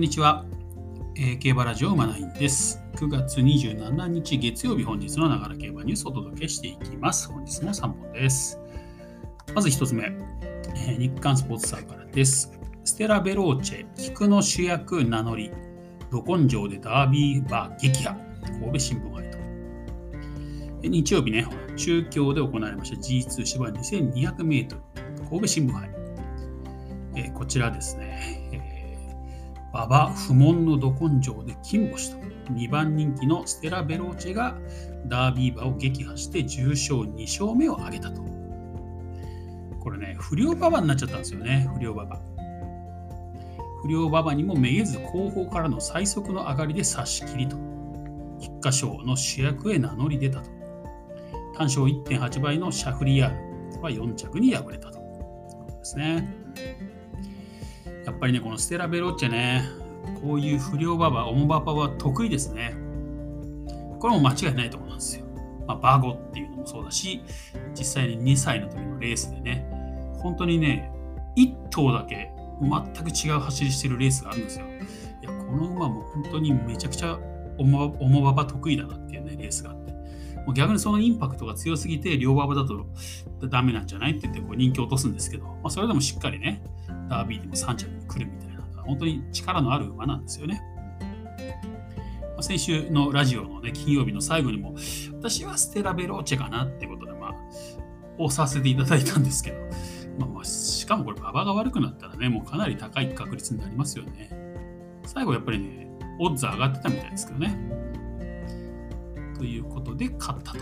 んにちは、えー、競馬ラジオマナインです。9月27日月曜日本日のながら競馬ニュースをお届けしていきます。本日も3本です。まず1つ目、えー、日刊スポーツサーからです。ステラ・ベローチェ、菊の主役名乗り、ど根性でダービーバー撃破、神戸新聞杯と。日曜日ね、中京で行われました G2 芝 2200m 神戸新聞杯。えー、こちらですね、馬場不問のど根性で金星と2番人気のステラ・ベローチェがダービー馬を撃破して重賞2勝目を挙げたと。これね、不良馬場になっちゃったんですよね、不良馬場。不良馬場にもめげず後方からの最速の上がりで差し切りと。菊花賞の主役へ名乗り出たと。単勝1.8倍のシャフリヤールは4着に敗れたと。ですね。やっぱりね、このステラ・ベロッチェね、こういう不良馬場、オモバパは得意ですね。これも間違いないと思うんですよ。まあ、バゴっていうのもそうだし、実際に2歳の時のレースでね、本当にね、1頭だけ全く違う走りしてるレースがあるんですよ。いや、この馬も本当にめちゃくちゃオモババ得意だなっていうね、レースがあって。もう逆にそのインパクトが強すぎて、両馬場だとダメなんじゃないって言ってこう人気を落とすんですけど、まあ、それでもしっかりね、ダービーでも3着に来るみたいな、本当に力のある馬なんですよね。先週のラジオのね、金曜日の最後にも、私はステラ・ベローチェかなってことで、まあ、押させていただいたんですけど、まあ、まあ、しかもこれ、馬場が悪くなったらね、もうかなり高い確率になりますよね。最後やっぱりね、オッズ上がってたみたいですけどね。ということで勝ったと。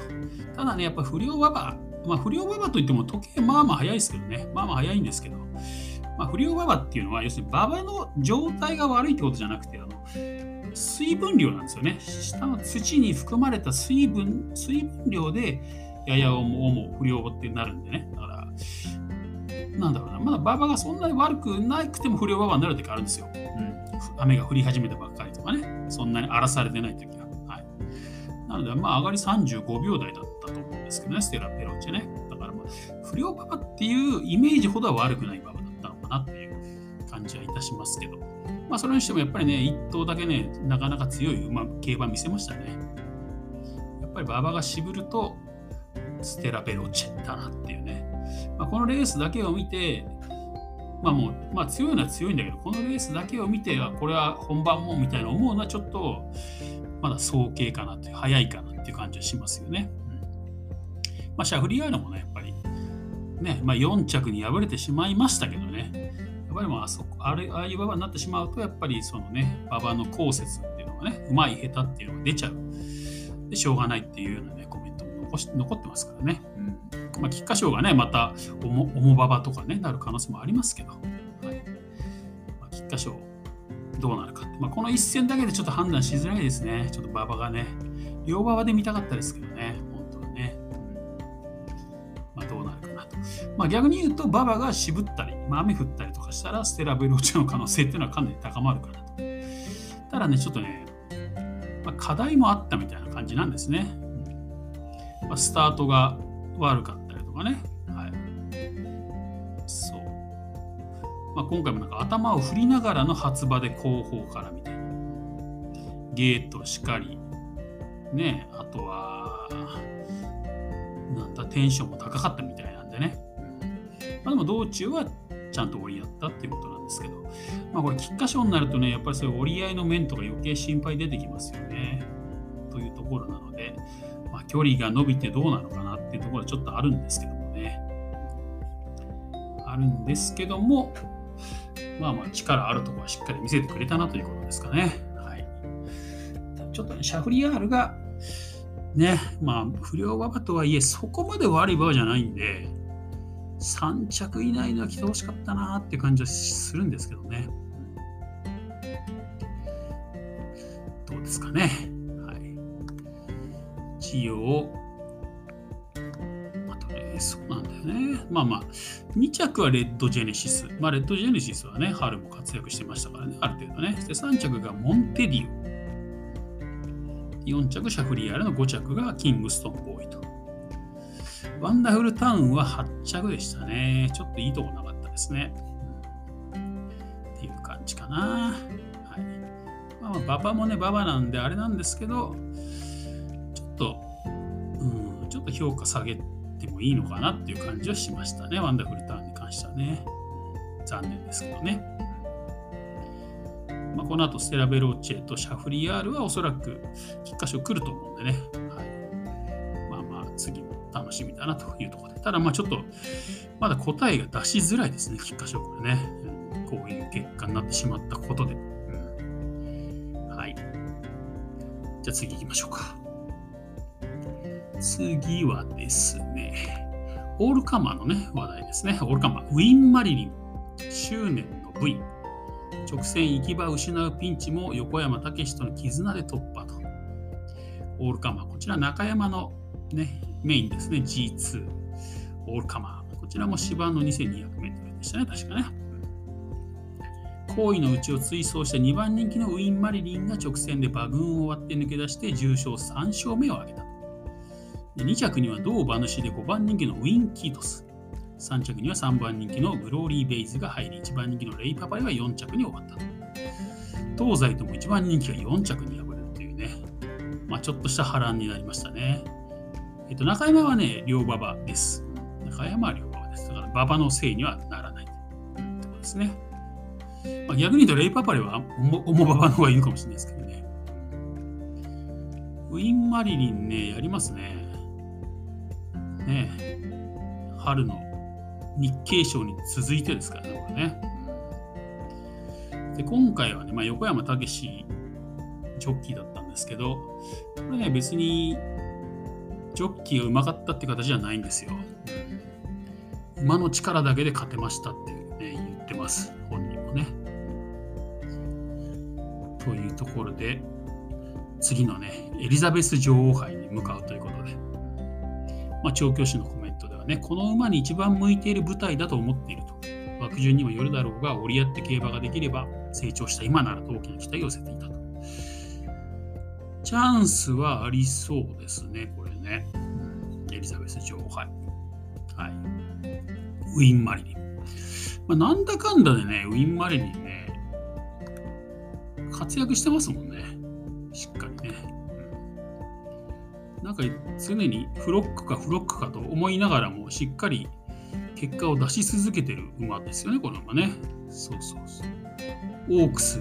ただね、やっぱ不良馬場、まあ、不良馬場といっても時計まあまあ早いですけどね、まあまあ早いんですけど、まあ、不良馬場っていうのは、要するに馬場の状態が悪いってことじゃなくて、あの水分量なんですよね。下の土に含まれた水分、水分量で、やや重不良ってなるんでね。だから、なんだろうな、まだ馬場がそんなに悪くなくても不良馬場になる時あるんですよ。うん。雨が降り始めたばっかりとかね。そんなに荒らされてない時なので、まあ、上がり35秒台だったと思うんですけどね、ステラ・ペロンチェね。だから、まあ、不良馬場っていうイメージほどは悪くないかなっていう感じはいたしますけど、まあ、それにしてもやっぱりね、1頭だけね、なかなか強い馬、競馬見せましたね。やっぱり馬場が渋ると、ステラ・ペロチェだなっていうね。まあ、このレースだけを見て、まあもう、まあ強いのは強いんだけど、このレースだけを見て、これは本番もみたいな思うのはちょっと、まだ早計かなという、早いかなっていう感じはしますよね。うんまあ、シャフリヤールもね、やっぱり、ね、まあ、4着に敗れてしまいましたけどね、やっぱりまあそこあれああいう馬場になってしまうと、やっぱりそのね、馬場の後説っていうのがね、うまい下手っていうのが出ちゃう。で、しょうがないっていうようなね、コメントも残し残ってますからね。うん、まあ、菊花賞がね、また重馬場とかね、なる可能性もありますけど、はい。まあ、菊花賞どうなるか。まあ、この一戦だけでちょっと判断しづらいですね。ちょっと馬場がね。両馬場で見たかったですけどね。なと。まあ、逆に言うと、馬場が渋ったり、まあ、雨降ったりとかしたら、ステラ・ベローチの可能性っていうのはかなり高まるかなと。ただね、ちょっとね、まあ、課題もあったみたいな感じなんですね。まあ、スタートが悪かったりとかね。はい。そうまあ、今回もなんか頭を振りながらの発馬で後方からみたいな。ゲートしかり、ね、あとは、なんだ、テンションも高かったみたいなでね。まあ、でも道中はちゃんと折り合ったっていうことなんですけど、まあ、これ、菊花賞になるとね、やっぱりそういう折り合いの面とか余計心配出てきますよね。というところなので、まあ、距離が伸びてどうなのかなっていうところはちょっとあるんですけどもね。あるんですけども、まあまあ力あるところはしっかり見せてくれたなということですかね。はい、ちょっとね、シャフリヤールが、ね、まあ不良馬場とはいえ、そこまで悪い馬場じゃないんで、3着以内には来てほしかったなって感じはするんですけどね。どうですかね。はい。治療そうなんだよね。まあまあ、2着はレッドジェネシス。まあ、レッドジェネシスはね、春も活躍してましたからね、ある程度ね。で、3着がモンテディオ。4着、シャフリヤールの5着がキングストンボーイと。ワンダフルタウンは8着でしたね。ちょっといいとこなかったですね。っていう感じかな。はい。まあ、馬場もね、馬場なんであれなんですけど、ちょっと、うん、ちょっと評価下げてもいいのかなっていう感じはしましたね、ワンダフルターンに関してはね。残念ですけどね。まあ、この後、ステラベローチェとシャフリヤールはおそらく菊花賞来ると思うんでね。楽しみだなというところで。ただ、まあちょっと、まだ答えが出しづらいですね、菊花賞、これね、こういう結果になってしまったことで。うん、はい。じゃあ次行きましょうか。次はですね、オールカマーのね、話題ですね。オールカマー、ウィン・マリリン、執念の V。直線行き場を失うピンチも横山武史との絆で突破と。オールカマー、こちら中山の、ね、メインですね、G2。オールカマー。こちらも芝の 2200m でしたね、確かね。行為のうちを追走した2番人気のウィン・マリリンが直線で馬群を割って抜け出して重賞3勝目を挙げた。2着には同馬主で5番人気のウィン・キートス。3着には3番人気のグローリー・ベイズが入り、1番人気のレイ・パパイは4着に終わった。東西とも1番人気が4着に敗れるというね、まあ、ちょっとした波乱になりましたね。えっと、中山はね、両馬場です。中山は両馬場です。だから馬場のせいにはならないというころですね。まあ、逆に言うと、レイ・パパレは重馬場の方がいいかもしれないですけどね。ウィン・マリリンね、やりますね。ね春の日経賞に続いてですからね、これね。で今回はね、まあ、横山武史ジョッキーだったんですけど、これね、別にジョッキーがうまかったって形じゃないんですよ。馬の力だけで勝てましたってね、言ってます、本人もね。というところで、次のね、エリザベス女王杯に向かうということで、まあ、調教師のコメントではね、この馬に一番向いている舞台だと思っていると。枠順にもよるだろうが、折り合って競馬ができれば、成長した今ならと大きな期待を寄せていたと。チャンスはありそうですね、これね。エリザベス女王杯。はい。ウィン・マリリン。まあ、なんだかんだでね、ウィン・マリリンね、活躍してますもんね。しっかりね。なんか常にフロックかフロックかと思いながらもしっかり結果を出し続けてる馬ですよね、この馬ね。そうそうそう。オークス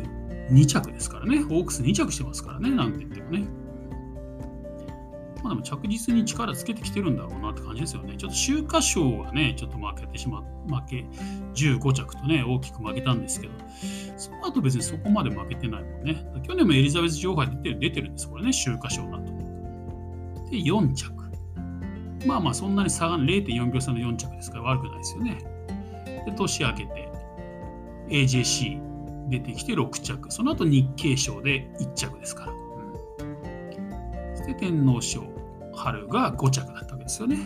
2着ですからね。オークス2着してますからね、なんて言ってもね。まあでも着実に力つけてきてるんだろうなって感じですよね。ちょっと秋華賞はね、ちょっと負けてしま負け、15着とね、大きく負けたんですけど、その後別にそこまで負けてないもんね。去年もエリザベス女王杯出てる出てるんです、これね、秋華賞だと。で、4着。まあまあ、そんなに差が0.4秒差の4着ですから悪くないですよね。で、年明けて AJC 出てきて6着。その後日経賞で1着ですから。天皇賞春が5着だったわけですよね。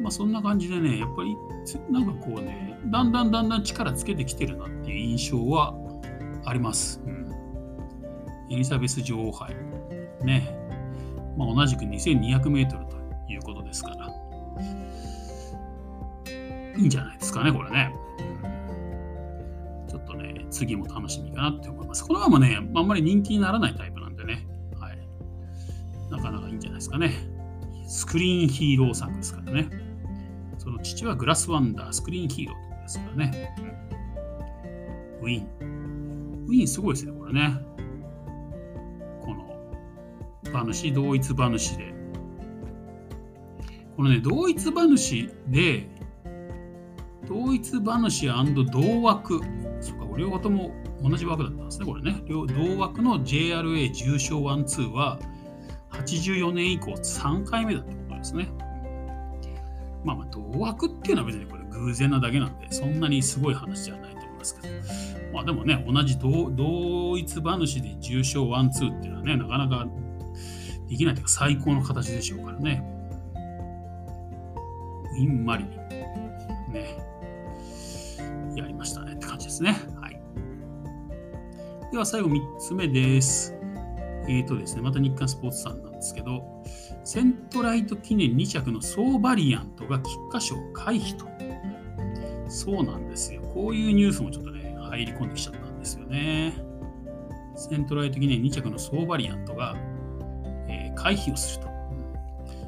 まあそんな感じでね、やっぱりなんかこうね、だんだんだんだん力つけてきてるなっていう印象はあります。うん、エリザベス女王杯。ね。まあ、同じく2200メートルということですから、いいんじゃないですかね、これね。ちょっとね、次も楽しみかなって思います。このままね、あんまり人気にならないタイプですかね。スクリーンヒーロー作ですからね。その父はグラスワンダー、スクリーンヒーローですからね。ウィン。ウィンすごいですね、これね。この馬主、同一馬主で。このね、同一馬主で、同一馬主同枠。そうか、両方とも同じ枠だったんですね、これね。同枠の JRA 重賞1-2は、84年以降3回目だってことですね。まあまあ、同枠っていうのは別にこれ偶然なだけなんで、そんなにすごい話じゃないと思いますけど。まあでもね、同じ同一馬主で重賞ワンツーっていうのはね、なかなかできないというか最高の形でしょうからね。ウィン・マリニン。ね。やりましたねって感じですね。はい。では最後3つ目です。え、ー、とですね、また日刊スポーツさんなんですけど、セントライト記念2着のソーバリアントが菊花賞回避と。そうなんですよ。こういうニュースもちょっとね、入り込んできちゃったんですよね。セントライト記念2着のソーバリアントが、えー、回避をすると。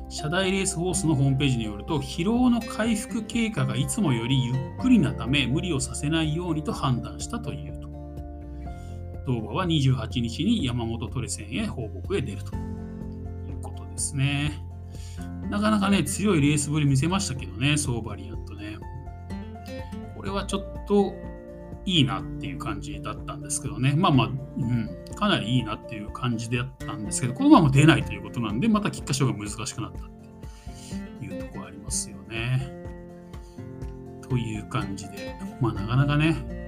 社大レースホースのホームページによると、疲労の回復経過がいつもよりゆっくりなため、無理をさせないようにと判断したという。同馬は28日に山本トレセンへ放牧へ出るということですね。なかなかね、強いレースぶり見せましたけどね、ソーバリアントね。これはちょっといいなっていう感じだったんですけどね。まあまあ、うん、かなりいいなっていう感じであったんですけど、このまま出ないということなんで、また菊花賞が難しくなったっていうところありますよね。という感じで、まあなかなかね、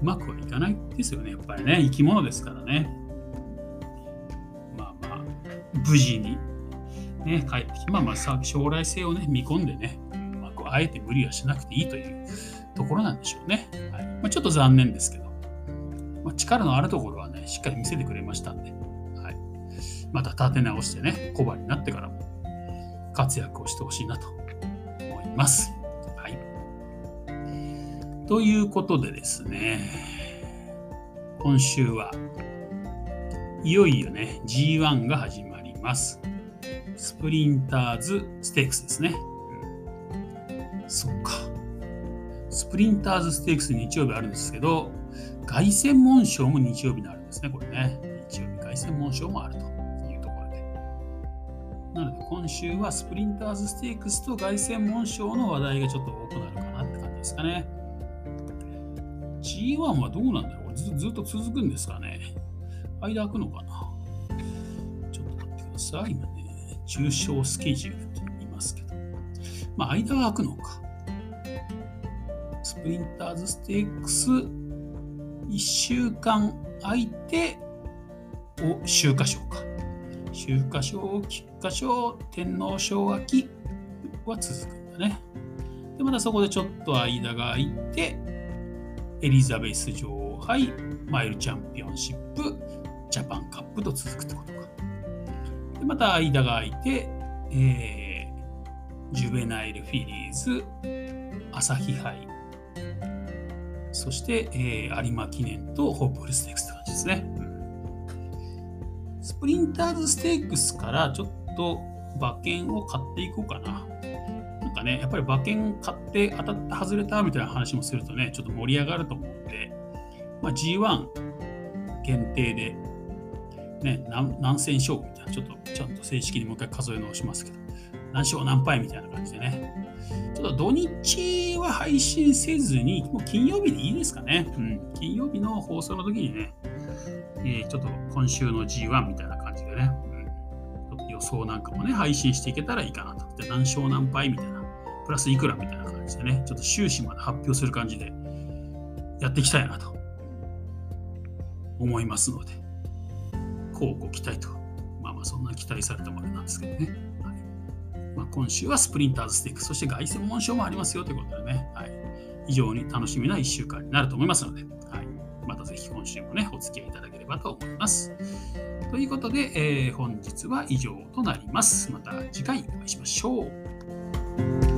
うまくはいかないですよね。やっぱりね、生き物ですからね。まあまあ、無事にね、帰ってきて、まあまあ将来性をね、見込んでね、まあ、あえて無理はしなくていいというところなんでしょうね。はいまあ、ちょっと残念ですけど、まあ、力のあるところはね、しっかり見せてくれましたんで、はい、また立て直してね、小判になってからも活躍をしてほしいなと思います。ということでですね、今週はいよいよね、G1 が始まります。スプリンターズステークスですね。うん、そっか。スプリンターズステークス日曜日あるんですけど、凱旋門賞も日曜日になるんですね、これね。日曜日凱旋門賞もあるというところで。なので今週はスプリンターズステークスと凱旋門賞の話題がちょっと多くなるかなって感じですかね。G1 はどうなんだろう？ずずっと続くんですかね？間空くのかな？ちょっと待ってください。今ね、中小スケジュールって言いますけど。まあ、間が空くのか。スプリンターズステークス1週間空いてお秋華賞か。秋華賞、菊花賞、天皇賞秋は続くんだね。で、またそこでちょっと間が空いて、エリザベス女王杯、マイルチャンピオンシップ、ジャパンカップと続くってことか。で、また間が空いて、えー、ジュベナイルフィリーズ、朝日杯、そして、えー、有馬記念とホープフルステークスって感じですね。スプリンターズステークスからちょっと馬券を買っていこうかな。かね、やっぱり馬券買って当たった外れたみたいな話もするとね、ちょっと盛り上がると思うんで、まあ、G1 限定で、ね、何何戦勝負みたいな、ちょっとちゃんと正式にもう一回数え直しますけど、何勝何敗みたいな感じでね、ちょっと土日は配信せずに、もう金曜日でいいですかね。うん、金曜日の放送の時にね、えー、ちょっと今週の G1 みたいな感じでね、予想なんかもね、配信していけたらいいかなと。で、何勝何敗みたいな、プラスいくらみたいな感じでね、ちょっと終始まで発表する感じでやっていきたいなと思いますので、こうご期待と。まあまあ、そんな期待されたものなんですけどね。はいまあ、今週はスプリンターズステーク、そして凱旋門賞もありますよということでね、はい、非常に楽しみな1週間になると思いますので、はい、またぜひ今週もね、お付き合いいただければと思います。ということで、えー、本日は以上となります。また次回お会いしましょう。